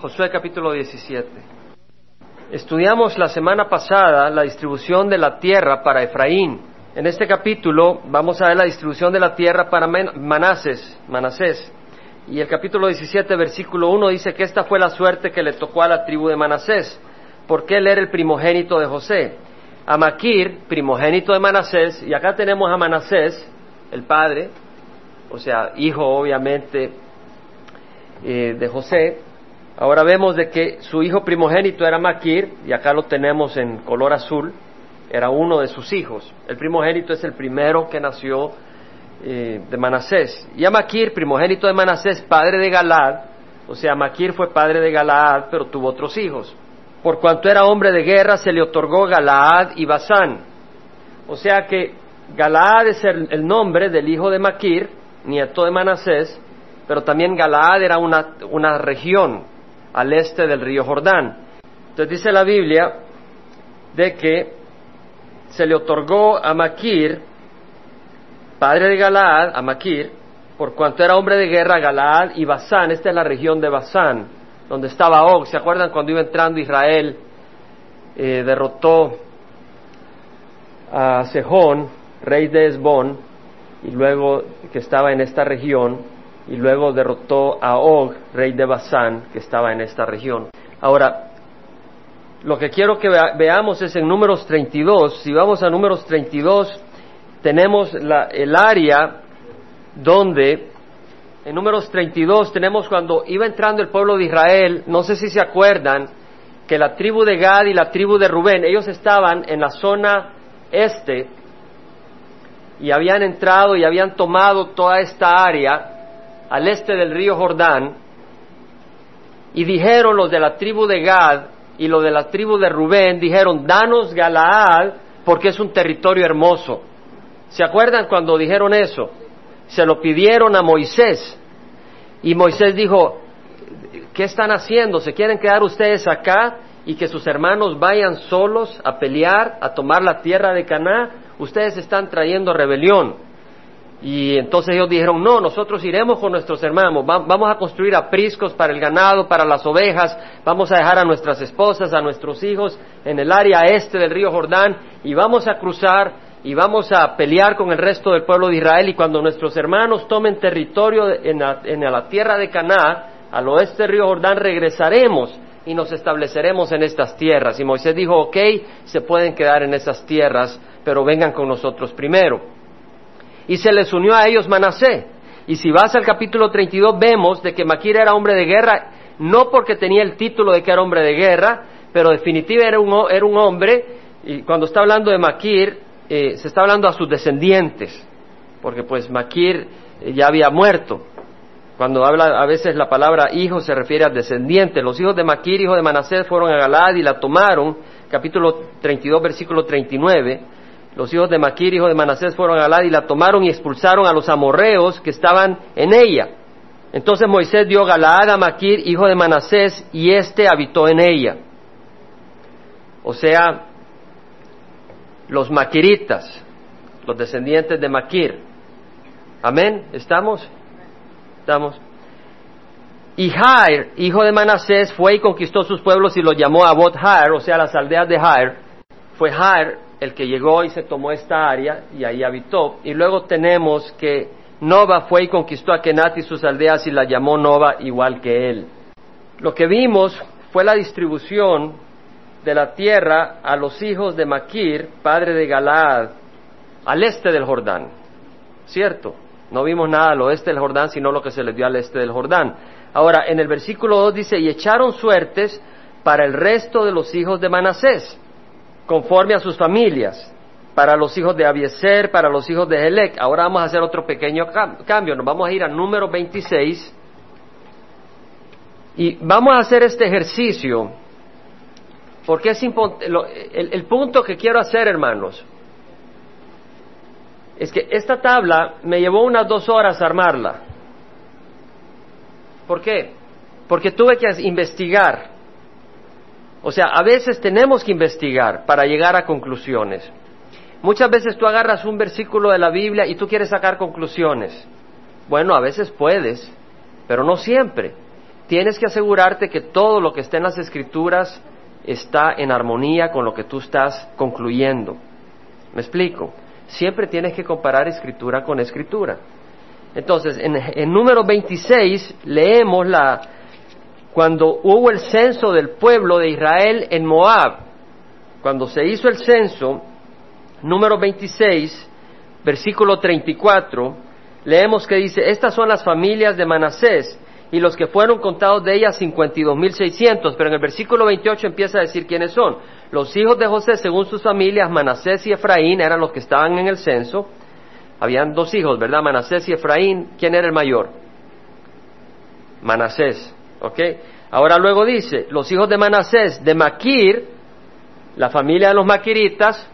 Josué capítulo 17. Estudiamos la semana pasada la distribución de la tierra para Efraín. En este capítulo vamos a ver la distribución de la tierra para Manasés, Manasés. Y el capítulo 17, versículo 1 dice que esta fue la suerte que le tocó a la tribu de Manasés, porque él era el primogénito de José. A Maquir, primogénito de Manasés, y acá tenemos a Manasés, el padre, o sea, hijo obviamente eh, de José. Ahora vemos de que su hijo primogénito era Maquir, y acá lo tenemos en color azul, era uno de sus hijos. El primogénito es el primero que nació eh, de Manasés. Y a Maquir, primogénito de Manasés, padre de Galad, o sea, Maquir fue padre de Galaad, pero tuvo otros hijos. Por cuanto era hombre de guerra, se le otorgó Galaad y Basán. O sea que Galaad es el nombre del hijo de Maquir, nieto de Manasés, pero también Galaad era una, una región al este del río Jordán. Entonces dice la Biblia de que se le otorgó a Maquir, padre de Galaad, a Maquir, por cuanto era hombre de guerra, Galaad y Basán, esta es la región de Basán, donde estaba Og. ¿Se acuerdan cuando iba entrando Israel, eh, derrotó a Sejón, rey de Esbón, y luego que estaba en esta región, y luego derrotó a Og, rey de Basán, que estaba en esta región. Ahora, lo que quiero que veamos es en números 32, si vamos a números 32, tenemos el área donde, en números 32 tenemos cuando iba entrando el pueblo de Israel, no sé si se acuerdan, que la tribu de Gad y la tribu de Rubén, ellos estaban en la zona este y habían entrado y habían tomado toda esta área al este del río Jordán, y dijeron los de la tribu de Gad y los de la tribu de Rubén, dijeron, danos Galaad porque es un territorio hermoso. ¿Se acuerdan cuando dijeron eso? Se lo pidieron a Moisés. Y Moisés dijo, ¿qué están haciendo? ¿Se quieren quedar ustedes acá y que sus hermanos vayan solos a pelear, a tomar la tierra de Caná? Ustedes están trayendo rebelión. Y entonces ellos dijeron, no, nosotros iremos con nuestros hermanos, vamos a construir apriscos para el ganado, para las ovejas, vamos a dejar a nuestras esposas, a nuestros hijos en el área este del río Jordán y vamos a cruzar y vamos a pelear con el resto del pueblo de Israel. Y cuando nuestros hermanos tomen territorio en la, en la tierra de Caná, al oeste del río Jordán, regresaremos y nos estableceremos en estas tierras. Y Moisés dijo, ok, se pueden quedar en esas tierras, pero vengan con nosotros primero y se les unió a ellos Manasé. Y si vas al capítulo 32 vemos de que Maquir era hombre de guerra, no porque tenía el título de que era hombre de guerra, pero definitivamente era un, era un hombre, y cuando está hablando de Maquir, eh, se está hablando a sus descendientes, porque pues Maquir eh, ya había muerto. Cuando habla a veces la palabra hijo se refiere a descendiente. Los hijos de Maquir, hijo de Manasés, fueron a Galad y la tomaron, capítulo 32, versículo 39 los hijos de Maquir, hijo de Manasés, fueron a Galad y la tomaron y expulsaron a los amorreos que estaban en ella. Entonces Moisés dio Galaad a Maquir, hijo de Manasés, y éste habitó en ella. O sea, los maquiritas, los descendientes de Maquir. Amén, ¿estamos? Estamos. Y Jair, hijo de Manasés, fue y conquistó sus pueblos y los llamó a Bot Jair, o sea, las aldeas de Jair. Fue Jair el que llegó y se tomó esta área y ahí habitó. Y luego tenemos que Nova fue y conquistó a Kenat y sus aldeas y la llamó Nova igual que él. Lo que vimos fue la distribución de la tierra a los hijos de Maquir, padre de Galaad, al este del Jordán. ¿Cierto? No vimos nada al oeste del Jordán, sino lo que se les dio al este del Jordán. Ahora, en el versículo 2 dice, y echaron suertes para el resto de los hijos de Manasés conforme a sus familias, para los hijos de Abieser, para los hijos de Helec. Ahora vamos a hacer otro pequeño cambio, nos vamos a ir al número 26 y vamos a hacer este ejercicio, porque es el, el punto que quiero hacer, hermanos, es que esta tabla me llevó unas dos horas armarla. ¿Por qué? Porque tuve que investigar o sea, a veces tenemos que investigar para llegar a conclusiones. Muchas veces tú agarras un versículo de la Biblia y tú quieres sacar conclusiones. Bueno, a veces puedes, pero no siempre. tienes que asegurarte que todo lo que está en las escrituras está en armonía con lo que tú estás concluyendo. ¿Me explico? Siempre tienes que comparar escritura con escritura. Entonces, en, en número 26 leemos la, cuando hubo el censo del pueblo de Israel en Moab, cuando se hizo el censo, número 26, versículo 34, leemos que dice, estas son las familias de Manasés, y los que fueron contados de ellas 52.600, pero en el versículo 28 empieza a decir quiénes son. Los hijos de José, según sus familias, Manasés y Efraín, eran los que estaban en el censo. Habían dos hijos, ¿verdad? Manasés y Efraín. ¿Quién era el mayor? Manasés, Ahora luego dice, los hijos de Manasés, de Maquir, la familia de los maquiritas,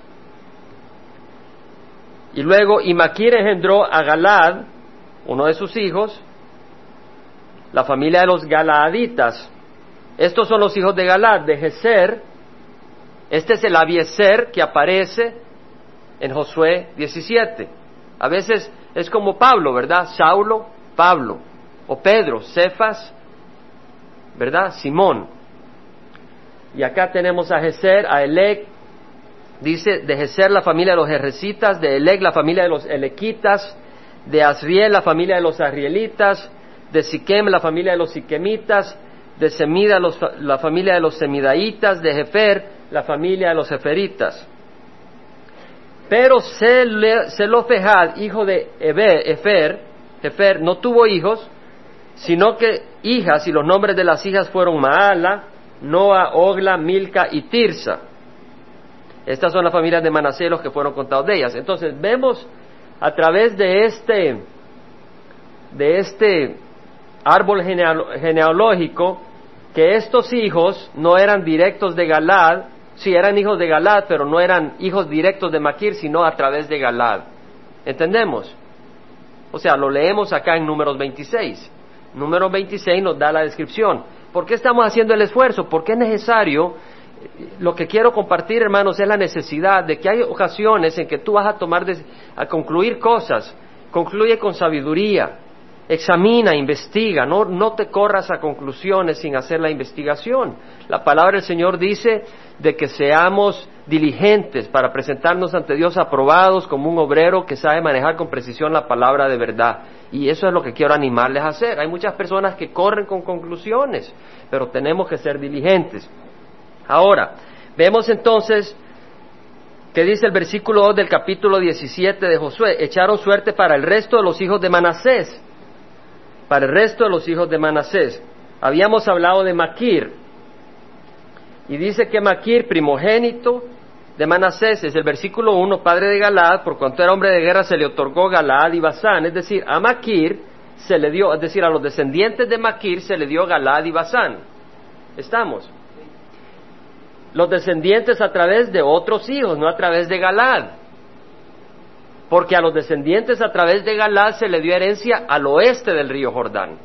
y luego, y Maquir engendró a Galad, uno de sus hijos, la familia de los Galaaditas. Estos son los hijos de Galad, de Geser. Este es el Abieser que aparece en Josué 17. A veces es como Pablo, ¿verdad? Saulo, Pablo. O Pedro, Cefas, ¿verdad? Simón. Y acá tenemos a Geser, a Elec, dice de Geser la familia de los Jerecitas, de Elec la familia de los Elequitas, de Asriel la familia de los Asrielitas, de Siquem la familia de los Siquemitas, de Semida la familia de los Semidaitas, de Jefer la familia de los Jeferitas. Pero Selofejad, hijo de Efer, Jefer, no tuvo hijos, sino que hijas, y los nombres de las hijas fueron Maala, Noa, Ogla, Milca y Tirsa. Estas son las familias de Manasés los que fueron contados de ellas. Entonces vemos a través de este, de este árbol genealógico que estos hijos no eran directos de Galad, sí eran hijos de Galad, pero no eran hijos directos de Maquir, sino a través de Galad. ¿Entendemos? O sea, lo leemos acá en números 26. Número 26 nos da la descripción. ¿Por qué estamos haciendo el esfuerzo? Porque es necesario. Lo que quiero compartir, hermanos, es la necesidad de que hay ocasiones en que tú vas a tomar, a concluir cosas. Concluye con sabiduría. Examina, investiga, no, no te corras a conclusiones sin hacer la investigación. La palabra del Señor dice de que seamos diligentes para presentarnos ante Dios aprobados como un obrero que sabe manejar con precisión la palabra de verdad. Y eso es lo que quiero animarles a hacer. Hay muchas personas que corren con conclusiones, pero tenemos que ser diligentes. Ahora, vemos entonces que dice el versículo 2 del capítulo 17 de Josué, echaron suerte para el resto de los hijos de Manasés para el resto de los hijos de Manasés. Habíamos hablado de Maquir, y dice que Maquir, primogénito de Manasés, es el versículo 1, padre de Galaad, por cuanto era hombre de guerra se le otorgó Galaad y Basán, es decir, a Maquir se le dio, es decir, a los descendientes de Maquir se le dio Galaad y Basán. ¿Estamos? Los descendientes a través de otros hijos, no a través de Galaad porque a los descendientes a través de Galad se le dio herencia al oeste del río Jordán.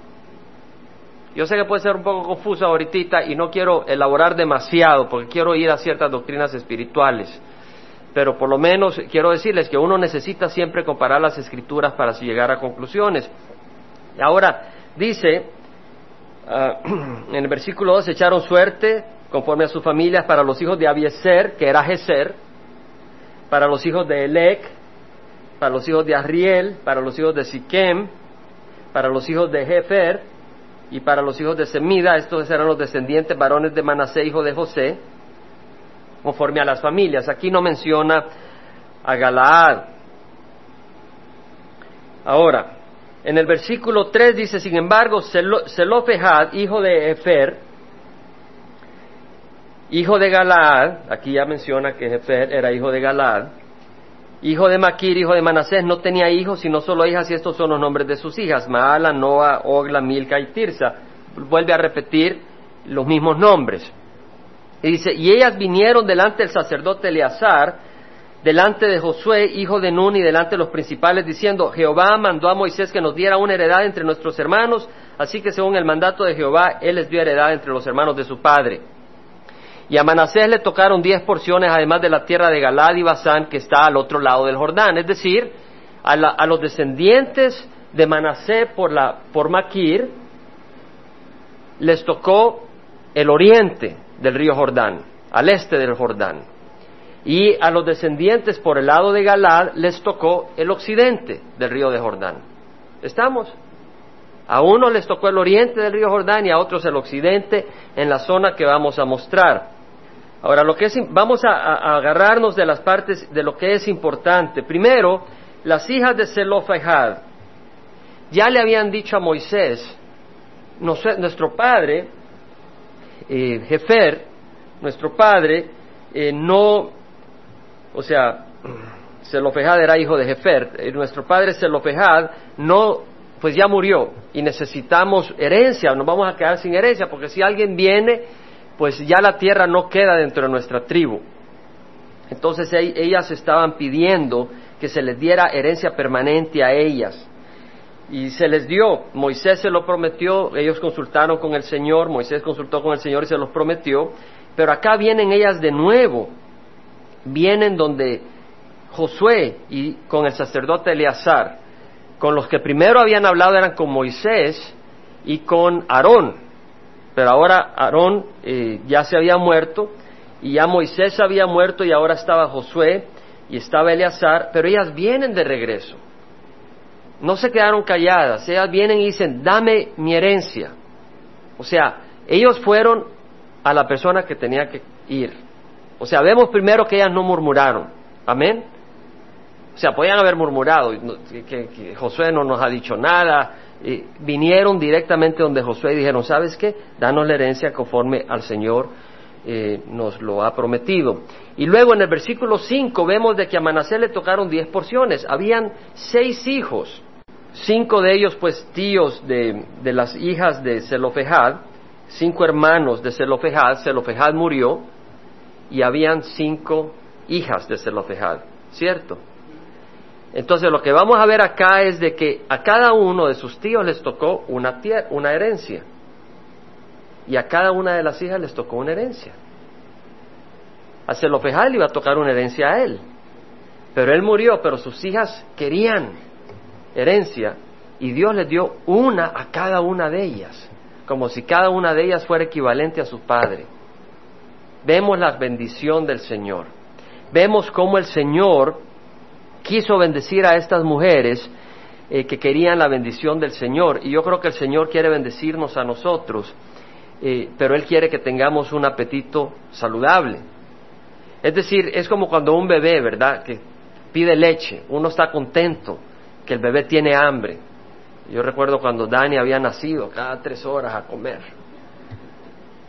Yo sé que puede ser un poco confuso ahorita y no quiero elaborar demasiado porque quiero ir a ciertas doctrinas espirituales, pero por lo menos quiero decirles que uno necesita siempre comparar las escrituras para llegar a conclusiones. Ahora, dice, ah, en el versículo 2, echaron suerte conforme a sus familias para los hijos de Abieser, que era Geser, para los hijos de Elec, para los hijos de Arriel, para los hijos de Siquem, para los hijos de Jefer y para los hijos de Semida, estos eran los descendientes varones de Manasé, hijo de José, conforme a las familias. Aquí no menciona a Galaad. Ahora, en el versículo 3 dice, sin embargo, Selofejad, hijo de Efer, hijo de Galaad, aquí ya menciona que Jefer era hijo de Galaad, hijo de Maquir, hijo de Manasés, no tenía hijos, sino solo hijas, y estos son los nombres de sus hijas, Maala, Noa, Ogla, Milca y Tirsa. Vuelve a repetir los mismos nombres. Y dice, y ellas vinieron delante del sacerdote Eleazar, delante de Josué, hijo de Nun, y delante de los principales, diciendo, Jehová mandó a Moisés que nos diera una heredad entre nuestros hermanos, así que según el mandato de Jehová, él les dio heredad entre los hermanos de su padre. Y a Manasés le tocaron diez porciones, además de la tierra de Galad y Basán, que está al otro lado del Jordán. Es decir, a, los descendientes de Manasés por, la, por Maquir, les tocó el oriente del río Jordán, al este del Jordán. Y a los descendientes por el lado de Galad les tocó el occidente del río de Jordán. ¿Estamos? A unos les tocó el oriente del río Jordán y a otros el occidente en la zona que vamos a mostrar. Ahora, lo que es, vamos a, agarrarnos de las partes de lo que es importante. Primero, las hijas de Zelofehad ya le habían dicho a Moisés, nuestro padre, eh, Jefer, nuestro padre, eh, no, o sea, Zelofehad era hijo de Jefer, eh, nuestro padre Zelofehad no, pues ya murió y necesitamos herencia, nos vamos a quedar sin herencia, porque si alguien viene, pues ya la tierra no queda dentro de nuestra tribu. Entonces ellas estaban pidiendo que se les diera herencia permanente a ellas. Y se les dio, Moisés se lo prometió, ellos consultaron con el Señor, Moisés consultó con el Señor y se los prometió, pero acá vienen ellas de nuevo, vienen donde Josué y con el sacerdote Eleazar, con los que primero habían hablado eran con Moisés y con Aarón, pero ahora Aarón eh, ya se había muerto y ya Moisés había muerto y ahora estaba Josué y estaba Eleazar, pero ellas vienen de regreso. No se quedaron calladas, ellas vienen y dicen, dame mi herencia. O sea, ellos fueron a la persona que tenía que ir. O sea, vemos primero que ellas no murmuraron. Amén. O sea, podían haber murmurado, que, Josué no nos ha dicho nada. Vinieron directamente donde Josué y dijeron, ¿sabes qué? Danos la herencia conforme al Señor eh, nos lo ha prometido. Y luego en el versículo 5 vemos de que a Manasés le tocaron diez porciones. Habían seis hijos, cinco de ellos pues tíos de, de las hijas de Zelofejad, cinco hermanos de Zelofejad. Zelofejad murió y habían cinco hijas de Zelofejad, ¿cierto? Entonces lo que vamos a ver acá es de que a cada uno de sus tíos les tocó una, una herencia y a cada una de las hijas les tocó una herencia. A Zelofejad le iba a tocar una herencia a él, pero él murió, pero sus hijas querían herencia y Dios les dio una a cada una de ellas, como si cada una de ellas fuera equivalente a su padre. Vemos la bendición del Señor. Vemos cómo el Señor quiso bendecir a estas mujeres eh, que querían la bendición del Señor. Y yo creo que el Señor quiere bendecirnos a nosotros eh, pero Él quiere que tengamos un apetito saludable. Es decir, es como cuando un bebé, ¿verdad?, que pide leche, uno está contento que el bebé tiene hambre. Yo recuerdo cuando Dani había nacido, cada tres horas a comer.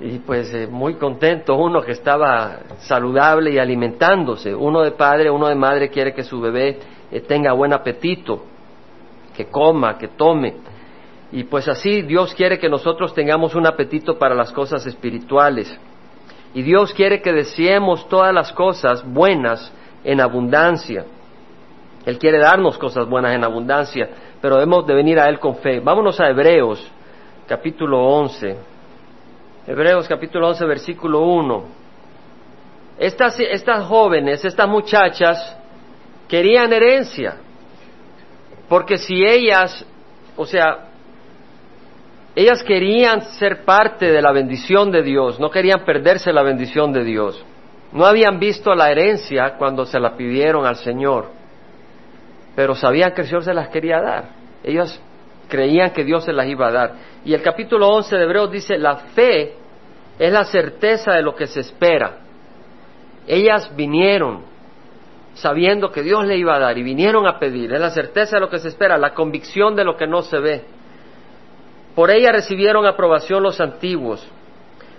Y pues eh, muy contento uno que estaba saludable y alimentándose. Uno de padre, uno de madre quiere que su bebé eh, tenga buen apetito, que coma, que tome. Y pues así Dios quiere que nosotros tengamos un apetito para las cosas espirituales. Y Dios quiere que deseemos todas las cosas buenas en abundancia. Él quiere darnos cosas buenas en abundancia, pero debemos de venir a Él con fe. Vámonos a Hebreos, capítulo 11. Hebreos, capítulo 11, versículo 1. Estas, estas jóvenes, estas muchachas, querían herencia, porque si ellas, o sea, ellas querían ser parte de la bendición de Dios, no querían perderse la bendición de Dios. No habían visto la herencia cuando se la pidieron al Señor, pero sabían que el Señor se las quería dar. Ellas creían que Dios se las iba a dar. Y el capítulo 11 de Hebreos dice, la fe es la certeza de lo que se espera. Ellas vinieron sabiendo que Dios le iba a dar y vinieron a pedir. Es la certeza de lo que se espera, la convicción de lo que no se ve. Por ella recibieron aprobación los antiguos.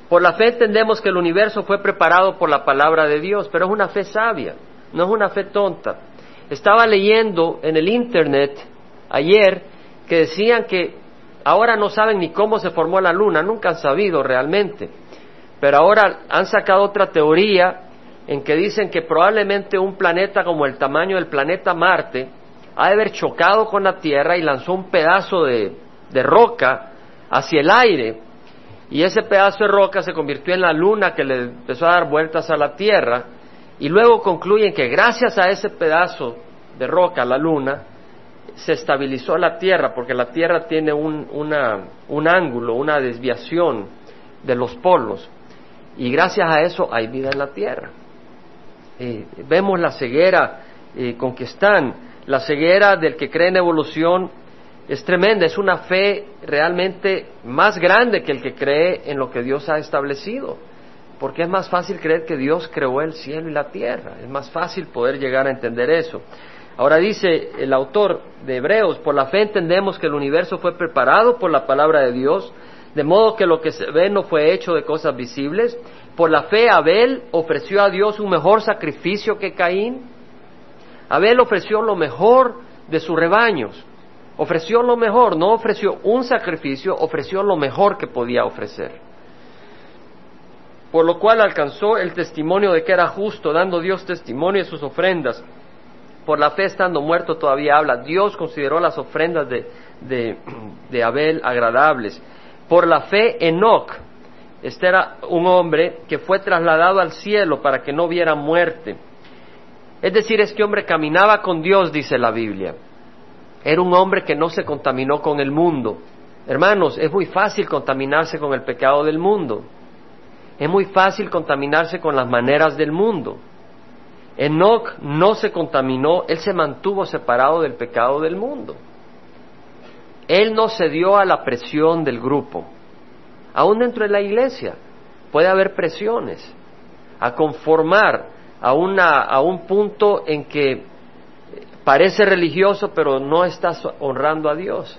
Por la fe entendemos que el universo fue preparado por la palabra de Dios, pero es una fe sabia, no es una fe tonta. Estaba leyendo en el Internet ayer que decían que ahora no saben ni cómo se formó la luna, nunca han sabido realmente, pero ahora han sacado otra teoría en que dicen que probablemente un planeta como el tamaño del planeta Marte ha de haber chocado con la Tierra y lanzó un pedazo de, de roca hacia el aire. Y ese pedazo de roca se convirtió en la luna que le empezó a dar vueltas a la Tierra. Y luego concluyen que gracias a ese pedazo de roca, la luna, se estabilizó la Tierra, porque la Tierra tiene un, un ángulo, una desviación de los polos, y gracias a eso hay vida en la Tierra. Eh, vemos la ceguera eh, con que están, la ceguera del que cree en evolución es tremenda, es una fe realmente más grande que el que cree en lo que Dios ha establecido, porque es más fácil creer que Dios creó el cielo y la tierra, es más fácil poder llegar a entender eso. Ahora dice el autor de Hebreos, por la fe entendemos que el universo fue preparado por la palabra de Dios, de modo que lo que se ve no fue hecho de cosas visibles. Por la fe Abel ofreció a Dios un mejor sacrificio que Caín. Abel ofreció lo mejor de sus rebaños. Ofreció lo mejor, no ofreció un sacrificio, ofreció lo mejor que podía ofrecer. Por lo cual alcanzó el testimonio de que era justo, dando Dios testimonio de sus ofrendas. Por la fe estando muerto todavía habla. Dios consideró las ofrendas de, de, de Abel agradables. Por la fe, Enoch, este era un hombre que fue trasladado al cielo para que no viera muerte. Es decir, este hombre caminaba con Dios, dice la Biblia. Era un hombre que no se contaminó con el mundo. Hermanos, es muy fácil contaminarse con el pecado del mundo. Es muy fácil contaminarse con las maneras del mundo. Enoch no se contaminó, él se mantuvo separado del pecado del mundo. Él no cedió a la presión del grupo. Aún dentro de la iglesia puede haber presiones a conformar a, a un punto en que parece religioso pero no estás honrando a Dios.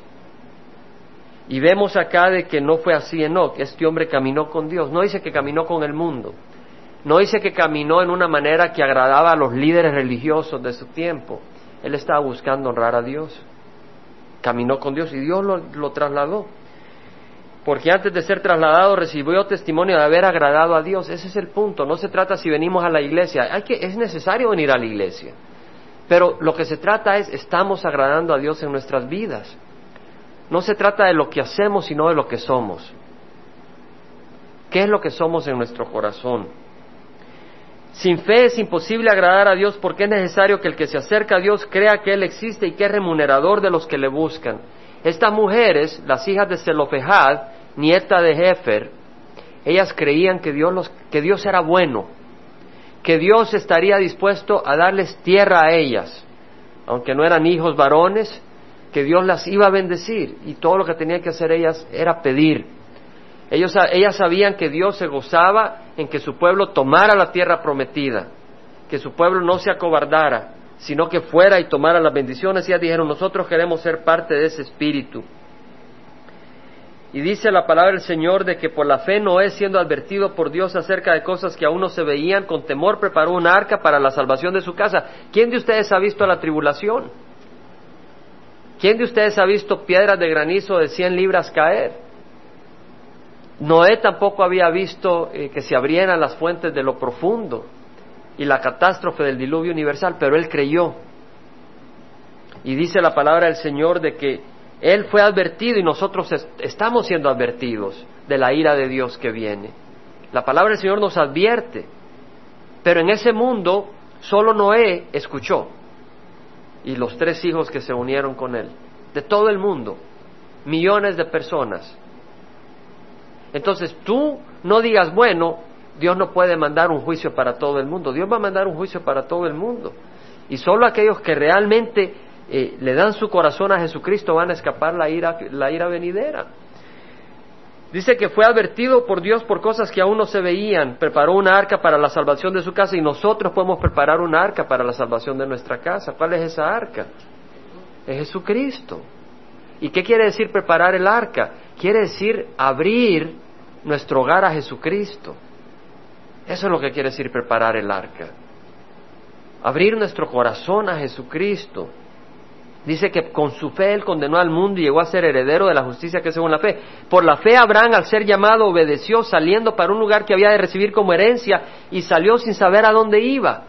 Y vemos acá de que no fue así Enoch, este hombre caminó con Dios, no dice que caminó con el mundo, no dice que caminó en una manera que agradaba a los líderes religiosos de su tiempo, él estaba buscando honrar a Dios caminó con Dios y Dios lo, trasladó. Porque antes de ser trasladado recibió testimonio de haber agradado a Dios. Ese es el punto. No se trata si venimos a la iglesia. Hay que, es necesario venir a la iglesia. Pero lo que se trata es, estamos agradando a Dios en nuestras vidas. No se trata de lo que hacemos, sino de lo que somos. ¿Qué es lo que somos en nuestro corazón? Sin fe es imposible agradar a Dios porque es necesario que el que se acerca a Dios crea que Él existe y que es remunerador de los que le buscan. Estas mujeres, las hijas de Zelofejad, nieta de Jefer, ellas creían que Dios, que Dios era bueno, que Dios estaría dispuesto a darles tierra a ellas, aunque no eran hijos varones, que Dios las iba a bendecir y todo lo que tenían que hacer ellas era pedir ellas sabían que Dios se gozaba en que su pueblo tomara la tierra prometida, que su pueblo no se acobardara, sino que fuera y tomara las bendiciones. Ellas dijeron, nosotros queremos ser parte de ese espíritu. Y dice la palabra del Señor de que por la fe Noé, siendo advertido por Dios acerca de cosas que aún no se veían, con temor preparó un arca para la salvación de su casa. ¿Quién de ustedes ha visto la tribulación? ¿Quién de ustedes ha visto piedras de granizo de cien libras caer? Noé tampoco había visto eh, que se abrieran las fuentes de lo profundo y la catástrofe del diluvio universal, pero él creyó. Y dice la palabra del Señor de que él fue advertido y nosotros estamos siendo advertidos de la ira de Dios que viene. La palabra del Señor nos advierte, pero en ese mundo solo Noé escuchó y los tres hijos que se unieron con él, de todo el mundo, millones de personas entonces tú no digas, bueno, Dios no puede mandar un juicio para todo el mundo. Dios va a mandar un juicio para todo el mundo. Y solo aquellos que realmente eh, le dan su corazón a Jesucristo van a escapar la ira, la ira venidera. Dice que fue advertido por Dios por cosas que aún no se veían. Preparó una arca para la salvación de su casa y nosotros podemos preparar una arca para la salvación de nuestra casa. ¿Cuál es esa arca? Es Jesucristo. ¿Y qué quiere decir preparar el arca? Quiere decir abrir nuestro hogar a Jesucristo. Eso es lo que quiere decir preparar el arca. Abrir nuestro corazón a Jesucristo. Dice que con su fe él condenó al mundo y llegó a ser heredero de la justicia que es según la fe. Por la fe Abraham al ser llamado obedeció saliendo para un lugar que había de recibir como herencia y salió sin saber a dónde iba.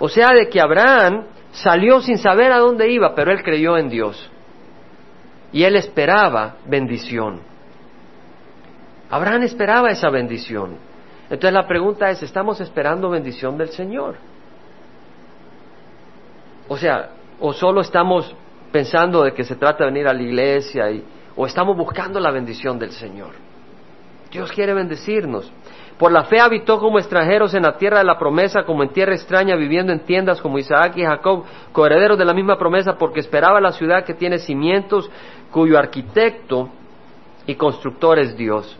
O sea, de que Abraham salió sin saber a dónde iba, pero él creyó en Dios. Y él esperaba bendición. Abraham esperaba esa bendición. Entonces la pregunta es, ¿estamos esperando bendición del Señor? O sea, o solo estamos pensando de que se trata de venir a la iglesia y, o estamos buscando la bendición del Señor. Dios quiere bendecirnos. Por la fe habitó como extranjeros en la tierra de la promesa, como en tierra extraña, viviendo en tiendas como Isaac y Jacob, coherederos de la misma promesa, porque esperaba la ciudad que tiene cimientos, cuyo arquitecto y constructor es Dios.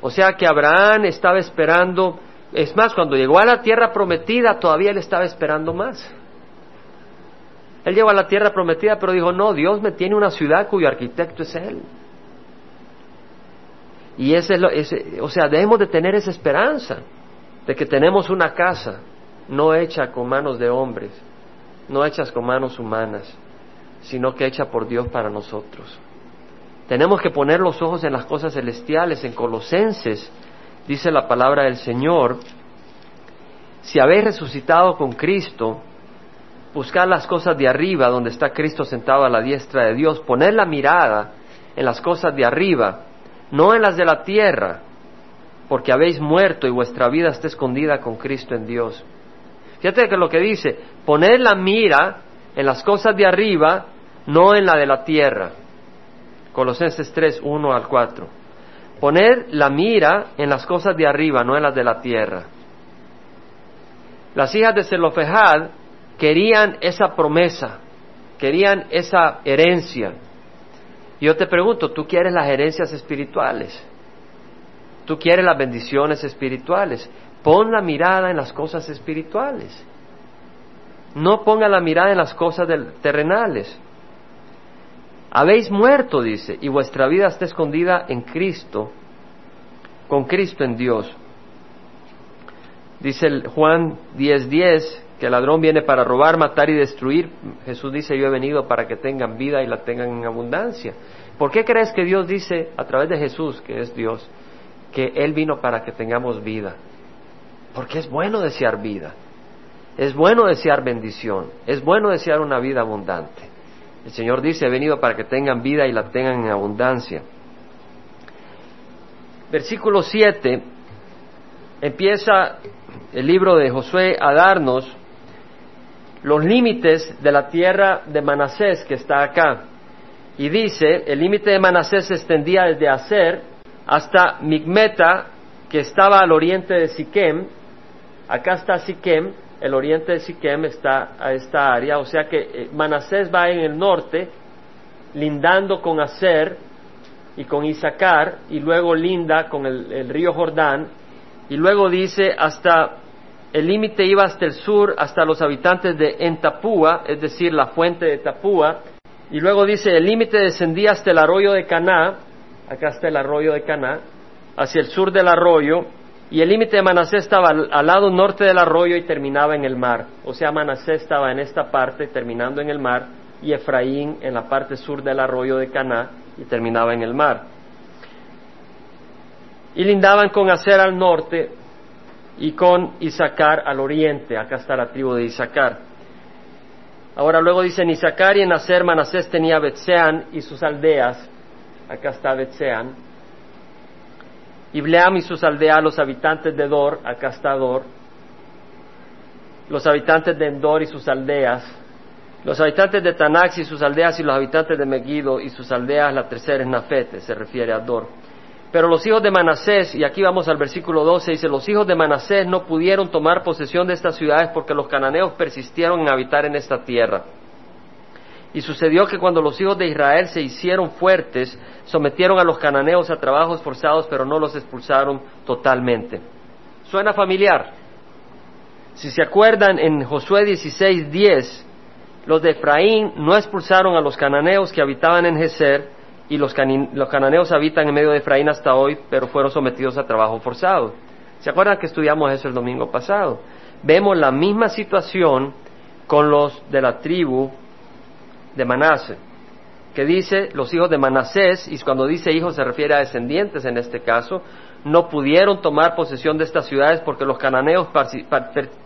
O sea que Abraham estaba esperando, es más, cuando llegó a la tierra prometida, todavía él estaba esperando más. Él llegó a la tierra prometida, pero dijo, no, Dios me tiene una ciudad cuyo arquitecto es Él. Y ese es lo, ese, o sea, debemos de tener esa esperanza de que tenemos una casa no hecha con manos de hombres, no hechas con manos humanas, sino que hecha por Dios para nosotros. Tenemos que poner los ojos en las cosas celestiales. En Colosenses dice la palabra del Señor, si habéis resucitado con Cristo, buscad las cosas de arriba, donde está Cristo sentado a la diestra de Dios, poned la mirada en las cosas de arriba, no en las de la tierra, porque habéis muerto y vuestra vida está escondida con Cristo en Dios. Fíjate que lo que dice, poned la mira en las cosas de arriba, no en la de la tierra. Colosenses 3, 1 al 4. Poned la mira en las cosas de arriba, no en las de la tierra. Las hijas de Zelofejad querían esa promesa, querían esa herencia. Yo te pregunto, ¿tú quieres las herencias espirituales? ¿Tú quieres las bendiciones espirituales? Pon la mirada en las cosas espirituales. No ponga la mirada en las cosas terrenales. Habéis muerto, dice, y vuestra vida está escondida en Cristo, con Cristo en Dios. Dice el Juan 10:10 10, que el ladrón viene para robar, matar y destruir. Jesús dice, yo he venido para que tengan vida y la tengan en abundancia. ¿Por qué crees que Dios dice a través de Jesús, que es Dios, que Él vino para que tengamos vida? Porque es bueno desear vida, es bueno desear bendición, es bueno desear una vida abundante. El Señor dice, he venido para que tengan vida y la tengan en abundancia. Versículo 7 empieza el libro de Josué a darnos los límites de la tierra de Manasés que está acá. Y dice, el límite de Manasés se extendía desde Aser hasta Migmeta, que estaba al oriente de Siquem. Acá está Siquem, el oriente de Siquem está a esta área, o sea que eh, Manasés va en el norte, lindando con Aser y con Isaacar, y luego linda con el, el río Jordán, y luego dice hasta el límite iba hasta el sur, hasta los habitantes de Entapúa, es decir, la fuente de Tapúa. Y luego dice, el límite descendía hasta el arroyo de Caná, acá está el arroyo de Caná, hacia el sur del arroyo, y el límite de Manasés estaba al, lado norte del arroyo y terminaba en el mar. O sea, Manasés estaba en esta parte, terminando en el mar, y Efraín en la parte sur del arroyo de Caná, y terminaba en el mar. Y lindaban con Acer al norte, y con Isaacar al oriente. Acá está la tribu de Isaacar. Ahora luego dicen Isaacar y en Aser Manasés tenía Betseán y sus aldeas. Acá está Betseán. Y Bleam y sus aldeas, los habitantes de Dor. Acá está Dor. Los habitantes de Endor y sus aldeas. Los habitantes de Tanax y sus aldeas y los habitantes de Megiddo y sus aldeas. La tercera es Nafete, se refiere a Dor. Pero los hijos de Manasés, y aquí vamos al versículo 12, dice, los hijos de Manasés no pudieron tomar posesión de estas ciudades porque los cananeos persistieron en habitar en esta tierra. Y sucedió que cuando los hijos de Israel se hicieron fuertes, sometieron a los cananeos a trabajos forzados, pero no los expulsaron totalmente. ¿Suena familiar? Si se acuerdan, en Josué 16, 10, los de Efraín no expulsaron a los cananeos que habitaban en Geser, y los, los, cananeos habitan en medio de Efraín hasta hoy, pero fueron sometidos a trabajo forzado. ¿Se acuerdan que estudiamos eso el domingo pasado? Vemos la misma situación con los de la tribu de Manase, que dice los hijos de Manasés, y cuando dice hijos se refiere a descendientes en este caso, no pudieron tomar posesión de estas ciudades porque los cananeos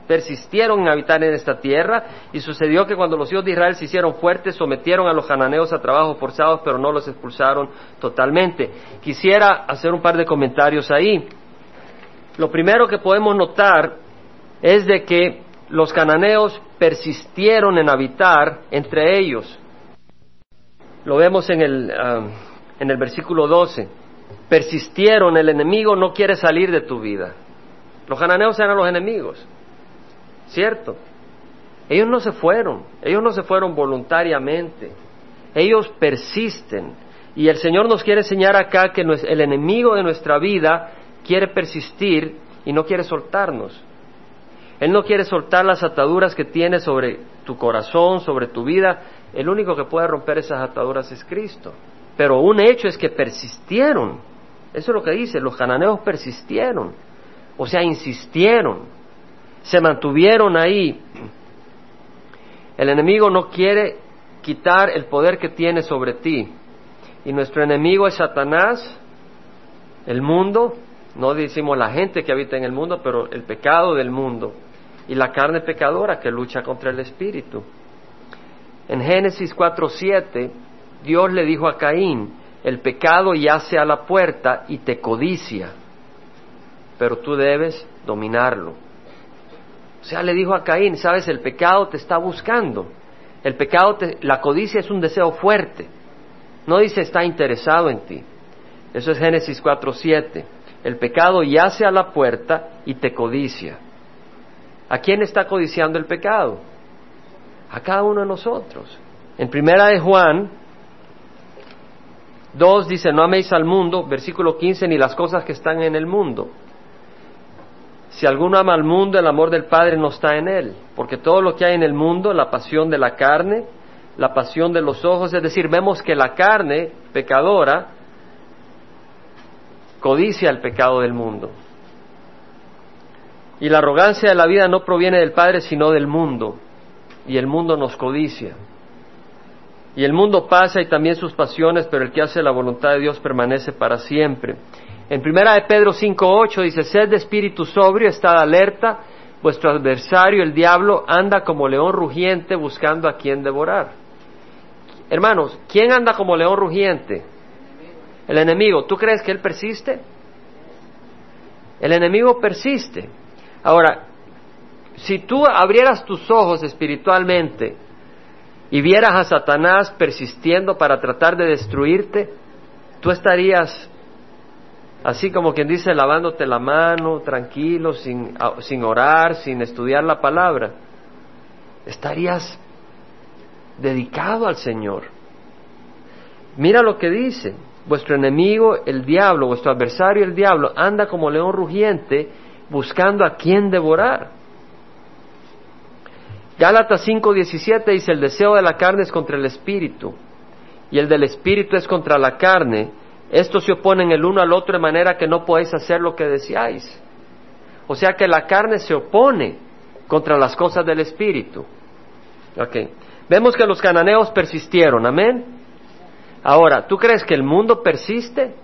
persistieron en habitar en esta tierra y sucedió que cuando los hijos de Israel se hicieron fuertes sometieron a los cananeos a trabajos forzados pero no los expulsaron totalmente. Quisiera hacer un par de comentarios ahí. Lo primero que podemos notar es de que los cananeos persistieron en habitar entre ellos. Lo vemos en el, ah, en el versículo 12. Persistieron, el enemigo no quiere salir de tu vida. Los cananeos eran los enemigos, ¿cierto? Ellos no se fueron, ellos no se fueron voluntariamente, ellos persisten. Y el Señor nos quiere enseñar acá que el enemigo de nuestra vida quiere persistir y no quiere soltarnos. Él no quiere soltar las ataduras que tiene sobre tu corazón, sobre tu vida. El único que puede romper esas ataduras es Cristo. Pero un hecho es que persistieron. Eso es lo que dice, los cananeos persistieron. O sea, insistieron. Se mantuvieron ahí. El enemigo no quiere quitar el poder que tiene sobre ti. Y nuestro enemigo es Satanás, el mundo, no decimos la gente que habita en el mundo, pero el pecado del mundo y la carne pecadora que lucha contra el espíritu. En Génesis 4:7, Dios le dijo a Caín, el pecado yace a la puerta y te codicia, pero tú debes dominarlo. O sea, le dijo a Caín, sabes, el pecado te está buscando. El pecado, la codicia es un deseo fuerte. No dice está interesado en ti. Eso es Génesis 4:7. El pecado yace a la puerta y te codicia. ¿A quién está codiciando el pecado? A cada uno de nosotros. En primera de Juan 2 dice, no améis al mundo, versículo 15, ni las cosas que están en el mundo. Si alguno ama al mundo, el amor del Padre no está en él, porque todo lo que hay en el mundo, la pasión de la carne, la pasión de los ojos, es decir, vemos que la carne pecadora codicia el pecado del mundo. Y la arrogancia de la vida no proviene del Padre, sino del mundo. Y el mundo nos codicia. Y el mundo pasa y también sus pasiones, pero el que hace la voluntad de Dios permanece para siempre. En primera de Pedro 5.8 dice, sed de espíritu sobrio, estad alerta, vuestro adversario, el diablo, anda como león rugiente buscando a quien devorar. Hermanos, ¿quién anda como león rugiente? El enemigo. ¿Tú crees que él persiste? El enemigo persiste. Ahora, si tú abrieras tus ojos espiritualmente y vieras a Satanás persistiendo para tratar de destruirte, tú estarías así como quien dice lavándote la mano, tranquilo, sin, sin orar, sin estudiar la palabra. Estarías dedicado al Señor. Mira lo que dice, vuestro enemigo, el diablo, vuestro adversario, el diablo, anda como león rugiente buscando a quién devorar. Gálatas 5:17 dice, el deseo de la carne es contra el espíritu y el del espíritu es contra la carne. Estos se oponen el uno al otro de manera que no podéis hacer lo que deseáis. O sea que la carne se opone contra las cosas del espíritu. Okay. Vemos que los cananeos persistieron, amén. Ahora, ¿tú crees que el mundo persiste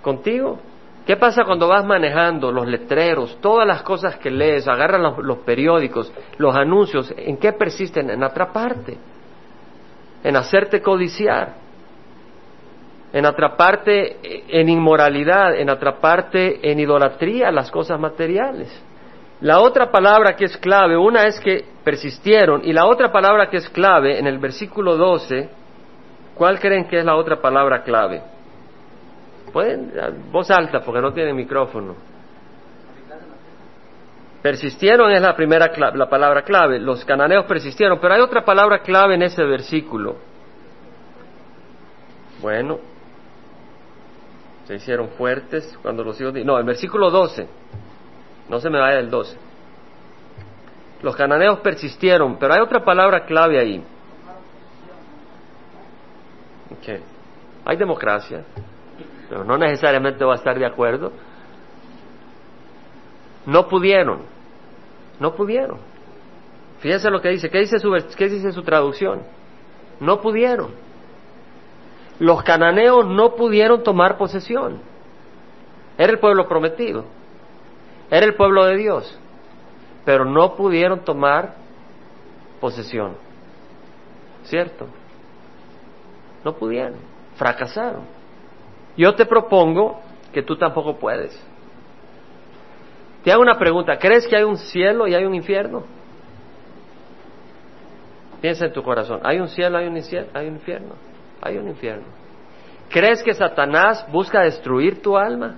contigo? ¿Qué pasa cuando vas manejando los letreros, todas las cosas que lees, agarran los, periódicos, los anuncios, ¿en qué persisten? En atraparte, en hacerte codiciar, en atraparte en inmoralidad, en atraparte en idolatría, las cosas materiales. La otra palabra que es clave, una es que persistieron, y la otra palabra que es clave en el versículo 12, ¿cuál creen que es la otra palabra clave? Pueden, voz alta porque no tiene micrófono. Persistieron es la primera la palabra clave. Los cananeos persistieron, pero hay otra palabra clave en ese versículo. Bueno, se hicieron fuertes cuando los hijos. No, el versículo 12. No se me vaya del 12. Los cananeos persistieron, pero hay otra palabra clave ahí. Okay. Hay democracia, no necesariamente va a estar de acuerdo. No pudieron, no pudieron. Fíjense lo que dice, ¿qué dice su, qué dice su traducción? No pudieron. Los cananeos no pudieron tomar posesión. Era el pueblo prometido, era el pueblo de Dios, pero no pudieron tomar posesión. ¿Cierto? No pudieron, fracasaron. Yo te propongo que tú tampoco puedes. Te hago una pregunta, ¿crees que hay un cielo y hay un infierno? Piensa en tu corazón, ¿hay un cielo, hay un, hay un infierno? hay un infierno. ¿Crees que Satanás busca destruir tu alma?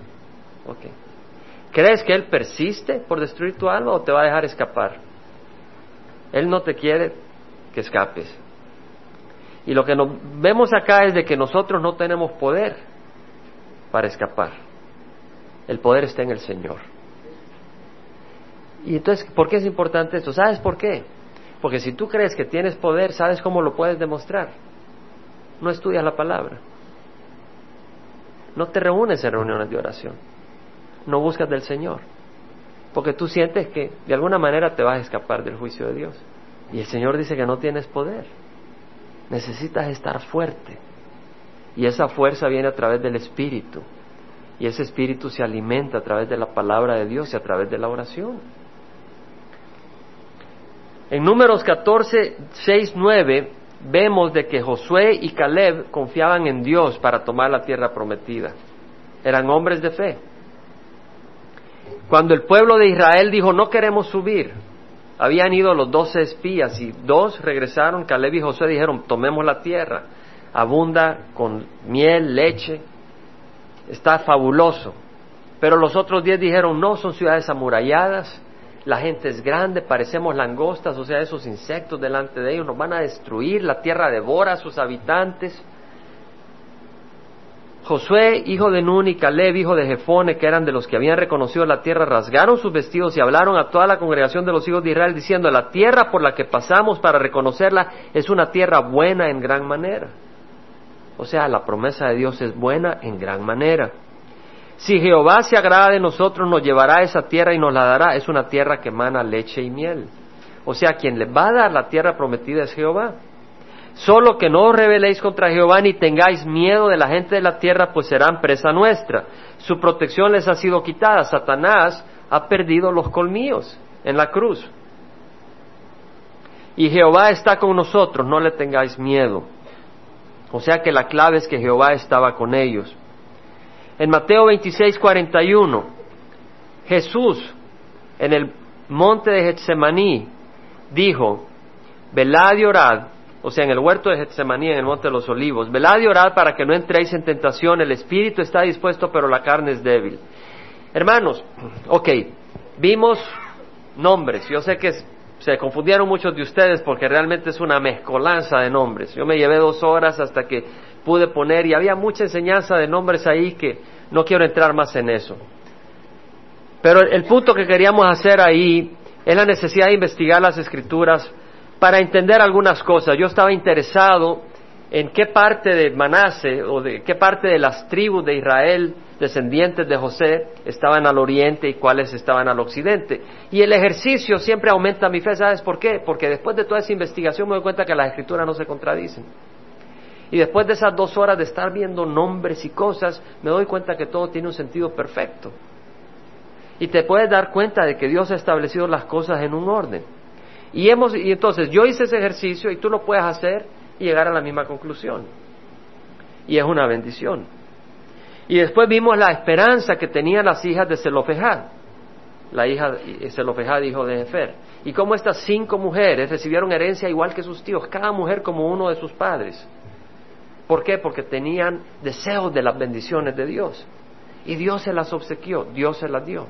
Ok. ¿Crees que él persiste por destruir tu alma o te va a dejar escapar? Él no te quiere que escapes. Y lo que vemos acá es de que nosotros no tenemos poder para escapar. El poder está en el Señor. Y entonces, ¿por qué es importante esto? ¿Sabes por qué? Porque si tú crees que tienes poder, ¿sabes cómo lo puedes demostrar? No estudias la palabra. No te reúnes en reuniones de oración. No buscas del Señor. Porque tú sientes que de alguna manera te vas a escapar del juicio de Dios. Y el Señor dice que no tienes poder. Necesitas estar fuerte. Y esa fuerza viene a través del Espíritu. Y ese Espíritu se alimenta a través de la palabra de Dios y a través de la oración. En números 14, 6, 9 vemos de que Josué y Caleb confiaban en Dios para tomar la tierra prometida. Eran hombres de fe. Cuando el pueblo de Israel dijo no queremos subir, habían ido los doce espías y dos regresaron, Caleb y Josué dijeron tomemos la tierra, abunda con miel, leche, está fabuloso. Pero los otros diez dijeron no, son ciudades amuralladas, la gente es grande, parecemos langostas, o sea, esos insectos delante de ellos nos van a destruir, la tierra devora a sus habitantes. Josué, hijo de Nun, y Caleb, hijo de Jefone, que eran de los que habían reconocido la tierra, rasgaron sus vestidos y hablaron a toda la congregación de los hijos de Israel, diciendo, la tierra por la que pasamos para reconocerla es una tierra buena en gran manera. O sea, la promesa de Dios es buena en gran manera. Si Jehová se agrada de nosotros, nos llevará a esa tierra y nos la dará. Es una tierra que emana leche y miel. O sea, quien le va a dar la tierra prometida es Jehová. Solo que no os rebeléis contra Jehová ni tengáis miedo de la gente de la tierra, pues serán presa nuestra. Su protección les ha sido quitada. Satanás ha perdido los colmillos en la cruz. Y Jehová está con nosotros, no le tengáis miedo. O sea que la clave es que Jehová estaba con ellos. En Mateo 26, 41, Jesús en el monte de Getsemaní dijo, velad y orad, o sea, en el huerto de Getsemaní, en el monte de los olivos, velad y orad para que no entréis en tentación, el espíritu está dispuesto, pero la carne es débil. Hermanos, ok, vimos nombres, yo sé que se confundieron muchos de ustedes porque realmente es una mezcolanza de nombres. Yo me llevé dos horas hasta que pude poner y había mucha enseñanza de nombres ahí que no quiero entrar más en eso. Pero el punto que queríamos hacer ahí es la necesidad de investigar las escrituras para entender algunas cosas. Yo estaba interesado en qué parte de Manase o de qué parte de las tribus de Israel, descendientes de José, estaban al oriente y cuáles estaban al occidente. Y el ejercicio siempre aumenta mi fe, ¿sabes por qué? Porque después de toda esa investigación me doy cuenta que las escrituras no se contradicen. Y después de esas dos horas de estar viendo nombres y cosas, me doy cuenta que todo tiene un sentido perfecto. Y te puedes dar cuenta de que Dios ha establecido las cosas en un orden. Y, hemos, y entonces yo hice ese ejercicio y tú lo puedes hacer y llegar a la misma conclusión. Y es una bendición. Y después vimos la esperanza que tenían las hijas de Zelofejad, la hija de Zelofejad, hijo de Jefer. Y cómo estas cinco mujeres recibieron herencia igual que sus tíos, cada mujer como uno de sus padres. ¿Por qué? Porque tenían deseos de las bendiciones de Dios. Y Dios se las obsequió, Dios se las dio.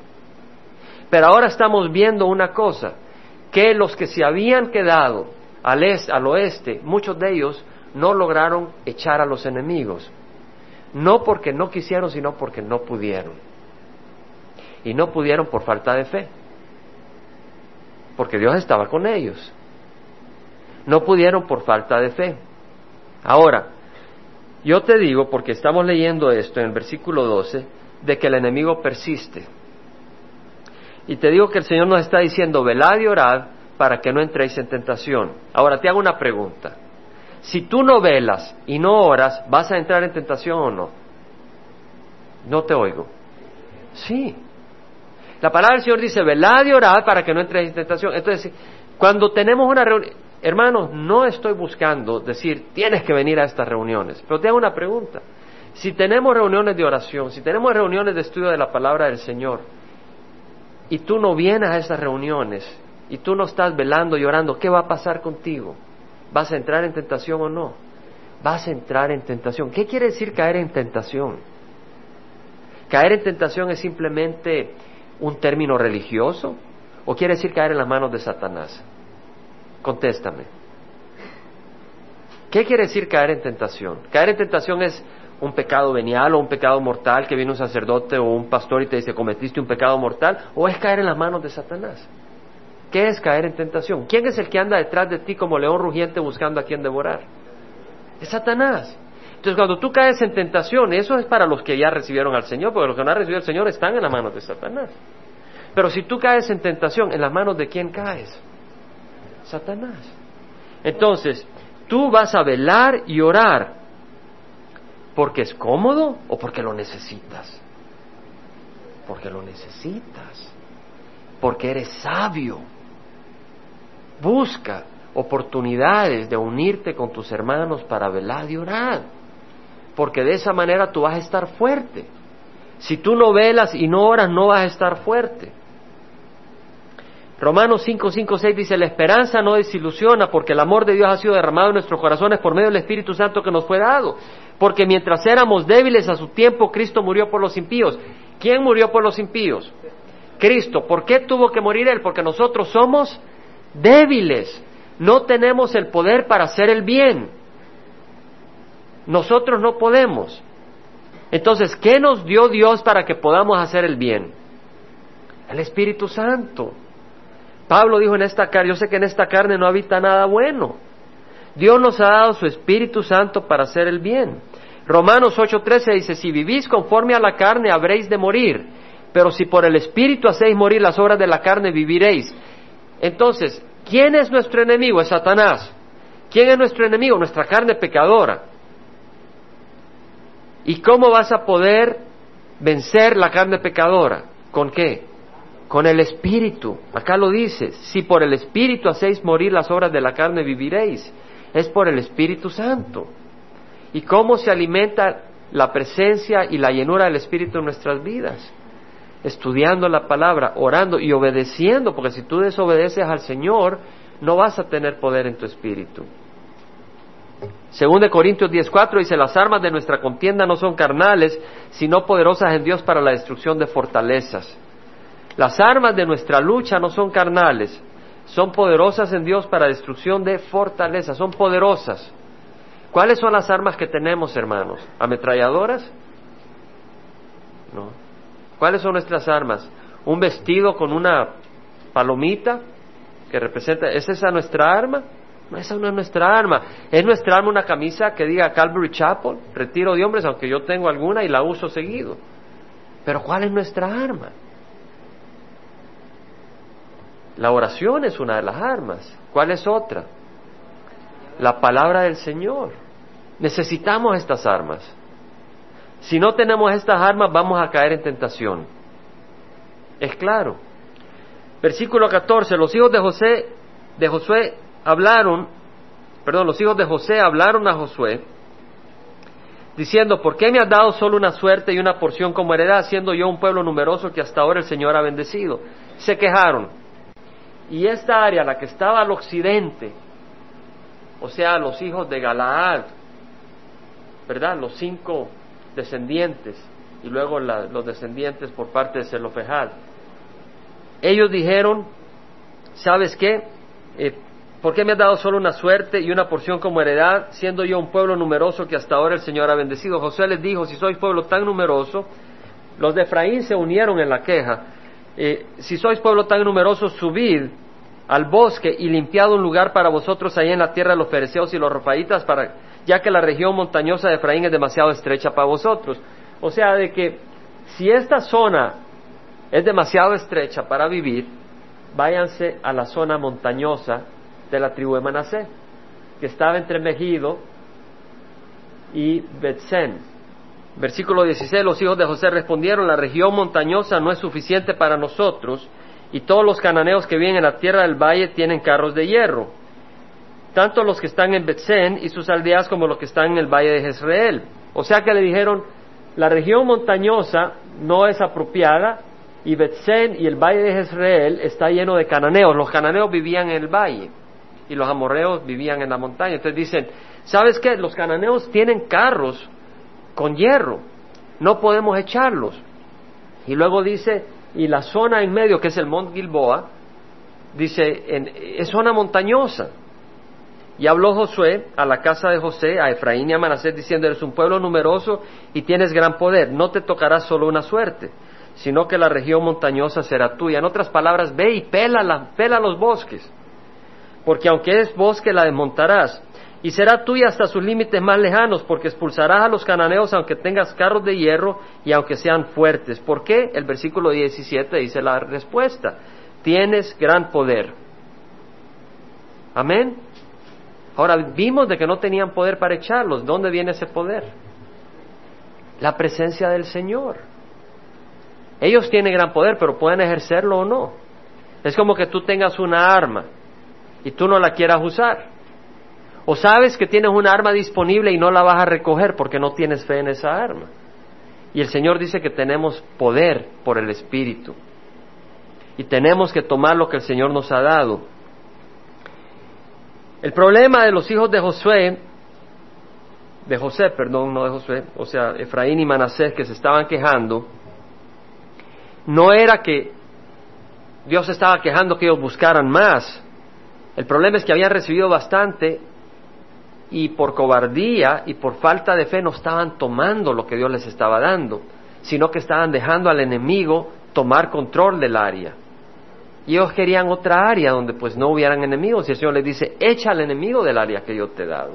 Pero ahora estamos viendo una cosa, que los que se habían quedado al, al oeste, muchos de ellos no lograron echar a los enemigos. No porque no quisieron, sino porque no pudieron. Y no pudieron por falta de fe. Porque Dios estaba con ellos. No pudieron por falta de fe. Ahora, yo te digo, porque estamos leyendo esto en el versículo 12, de que el enemigo persiste. Y te digo que el Señor nos está diciendo, velad y orad para que no entréis en tentación. Ahora te hago una pregunta. Si tú no velas y no oras, ¿vas a entrar en tentación o no? No te oigo. Sí. La palabra del Señor dice, velad y orad para que no entréis en tentación. Entonces, cuando tenemos una reunión, Hermanos, no estoy buscando decir tienes que venir a estas reuniones, pero te hago una pregunta. Si tenemos reuniones de oración, si tenemos reuniones de estudio de la palabra del Señor, y tú no vienes a esas reuniones, y tú no estás velando y orando, ¿qué va a pasar contigo? ¿Vas a entrar en tentación o no? vas a entrar en tentación. ¿Qué quiere decir caer en tentación? ¿Caer en tentación es simplemente un término religioso o quiere decir caer en las manos de Satanás? Contéstame. ¿Qué quiere decir caer en tentación? Caer en tentación es un pecado venial o un pecado mortal que viene un sacerdote o un pastor y te dice cometiste un pecado mortal o es caer en las manos de Satanás. ¿Qué es caer en tentación? ¿Quién es el que anda detrás de ti como león rugiente buscando a quien devorar? Es Satanás. Entonces cuando tú caes en tentación, eso es para los que ya recibieron al Señor, porque los que no han recibido al Señor están en las manos de Satanás. Pero si tú caes en tentación, ¿en las manos de quién caes? Satanás. Entonces, tú vas a velar y orar porque es cómodo o porque lo necesitas. Porque lo necesitas. Porque eres sabio Busca oportunidades de unirte con tus hermanos para velar y orar, porque de esa manera tú vas a estar fuerte. Si tú no velas y no oras, no vas a estar fuerte. Romanos 5, 5, 6 dice, la esperanza no desilusiona porque el amor de Dios ha sido derramado en nuestros corazones por medio del Espíritu Santo que nos fue dado. Porque mientras éramos débiles a su tiempo, Cristo murió por los impíos. ¿Quién murió por los impíos? Cristo. ¿Por qué tuvo que morir Él? Porque nosotros somos débiles, no tenemos el poder para hacer el bien. Nosotros no podemos. Entonces, ¿qué nos dio Dios para que podamos hacer el bien? El Espíritu Santo. Pablo dijo en esta carne, yo sé que en esta carne no habita nada bueno. Dios nos ha dado su Espíritu Santo para hacer el bien. Romanos 8:13 dice, si vivís conforme a la carne habréis de morir, pero si por el Espíritu hacéis morir las obras de la carne viviréis. Entonces, ¿quién es nuestro enemigo? Es Satanás. ¿Quién es nuestro enemigo? Nuestra carne pecadora. ¿Y cómo vas a poder vencer la carne pecadora? ¿Con qué? Con el Espíritu. Acá lo dice, si por el Espíritu hacéis morir las obras de la carne, viviréis. Es por el Espíritu Santo. ¿Y cómo se alimenta la presencia y la llenura del Espíritu en nuestras vidas? Estudiando la palabra, orando y obedeciendo, porque si tú desobedeces al Señor, no vas a tener poder en tu espíritu. Según de Corintios 10:4 dice, las armas de nuestra contienda no son carnales, sino poderosas en Dios para la destrucción de fortalezas. Las armas de nuestra lucha no son carnales, son poderosas en Dios para destrucción de fortalezas, son poderosas. ¿Cuáles son las armas que tenemos, hermanos? ¿Ametralladoras? No. ¿Cuáles son nuestras armas? Un vestido con una palomita que representa, ¿es esa nuestra arma? No, esa no es nuestra arma. Es nuestra arma una camisa que diga Calvary Chapel, retiro de hombres, aunque yo tengo alguna y la uso seguido. Pero ¿cuál es nuestra arma? La oración es una de las armas. ¿Cuál es otra? La palabra del Señor. Necesitamos estas armas. Si no tenemos estas armas vamos a caer en tentación. Es claro. Versículo 14, los hijos de José de Josué hablaron, perdón, los hijos de José hablaron a Josué diciendo, ¿por qué me has dado solo una suerte y una porción como heredad, siendo yo un pueblo numeroso que hasta ahora el Señor ha bendecido? Se quejaron. Y esta área, la que estaba al occidente, o sea, los hijos de Galaad, ¿verdad? Los cinco descendientes y luego los descendientes por parte de Zelofejad. Ellos dijeron, ¿sabes qué? Eh, ¿Por qué me has dado solo una suerte y una porción como heredad, siendo yo un pueblo numeroso que hasta ahora el Señor ha bendecido? José les dijo, si sois pueblo tan numeroso, los de Efraín se unieron en la queja, eh, si sois pueblo tan numeroso, subid al bosque y limpiad un lugar para vosotros ahí en la tierra de los fereceos y los rofaitas para ya que la región montañosa de Efraín es demasiado estrecha para vosotros. O sea, de que si esta zona es demasiado estrecha para vivir, váyanse a la zona montañosa de la tribu de Manasé, que estaba entre Megido y Betsen. Versículo 16, los hijos de José respondieron, la región montañosa no es suficiente para nosotros, y todos los cananeos que viven en la tierra del valle tienen carros de hierro tanto los que están en Betzen y sus aldeas como los que están en el valle de Jezreel. O sea que le dijeron, la región montañosa no es apropiada y Betzen y el valle de Jezreel está lleno de cananeos. Los cananeos vivían en el valle. y los amorreos vivían en la montaña. Entonces dicen, ¿sabes qué? Los cananeos tienen carros con hierro, no podemos echarlos. Y luego dice, y la zona en medio, que es el Monte Gilboa, dice, es zona montañosa. Y habló Josué a la casa de José, a Efraín y a Manasés, diciendo, eres un pueblo numeroso y tienes gran poder, no te tocará solo una suerte, sino que la región montañosa será tuya. En otras palabras, ve y pela, pela los bosques, porque aunque es bosque la desmontarás, y será tuya hasta sus límites más lejanos, porque expulsarás a los cananeos aunque tengas carros de hierro y aunque sean fuertes. ¿Por qué? El versículo 17 dice la respuesta, tienes gran poder. Amén. Ahora vimos de que no tenían poder para echarlos. ¿Dónde viene ese poder? La presencia del Señor. Ellos tienen gran poder, pero pueden ejercerlo o no. Es como que tú tengas una arma y tú no la quieras usar. O sabes que tienes una arma disponible y no la vas a recoger porque no tienes fe en esa arma. Y el Señor dice que tenemos poder por el Espíritu. Y tenemos que tomar lo que el Señor nos ha dado. El problema de los hijos de Josué, de José, perdón, no de Josué, o sea, Efraín y Manasés que se estaban quejando, no era que Dios estaba quejando que ellos buscaran más. El problema es que habían recibido bastante y por cobardía y por falta de fe no estaban tomando lo que Dios les estaba dando, sino que estaban dejando al enemigo tomar control del área. Y ellos querían otra área donde pues no hubieran enemigos. Y el Señor les dice, echa al enemigo del área que yo te he dado.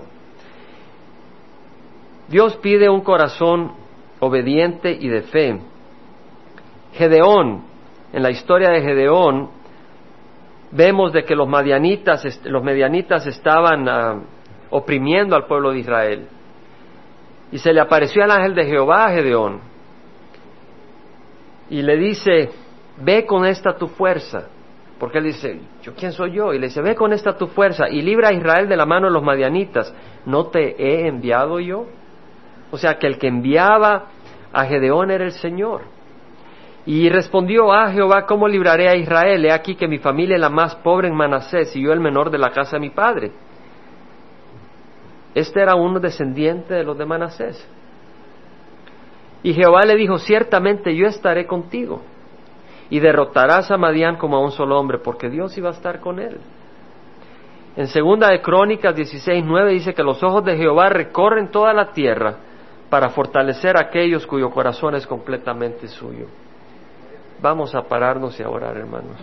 Dios pide un corazón obediente y de fe. Gedeón, en la historia de Gedeón, vemos de que los madianitas, los medianitas estaban ah, oprimiendo al pueblo de Israel. Y se le apareció el ángel de Jehová a Gedeón. Y le dice, ve con esta tu fuerza porque él dice, ¿yo quién soy yo? Y le dice, ve con esta tu fuerza y libra a Israel de la mano de los madianitas. ¿No te he enviado yo? O sea que el que enviaba a Gedeón era el Señor. Y respondió a ah, Jehová, ¿cómo libraré a Israel? He aquí que mi familia es la más pobre en Manasés y yo el menor de la casa de mi padre. Este era uno descendiente de los de Manasés. Y Jehová le dijo, ciertamente yo estaré contigo y derrotarás a Madián como a un solo hombre, porque Dios iba a estar con él. En segunda de Crónicas 16:9 dice que los ojos de Jehová recorren toda la tierra para fortalecer a aquellos cuyo corazón es completamente suyo. Vamos a pararnos y a orar, hermanos.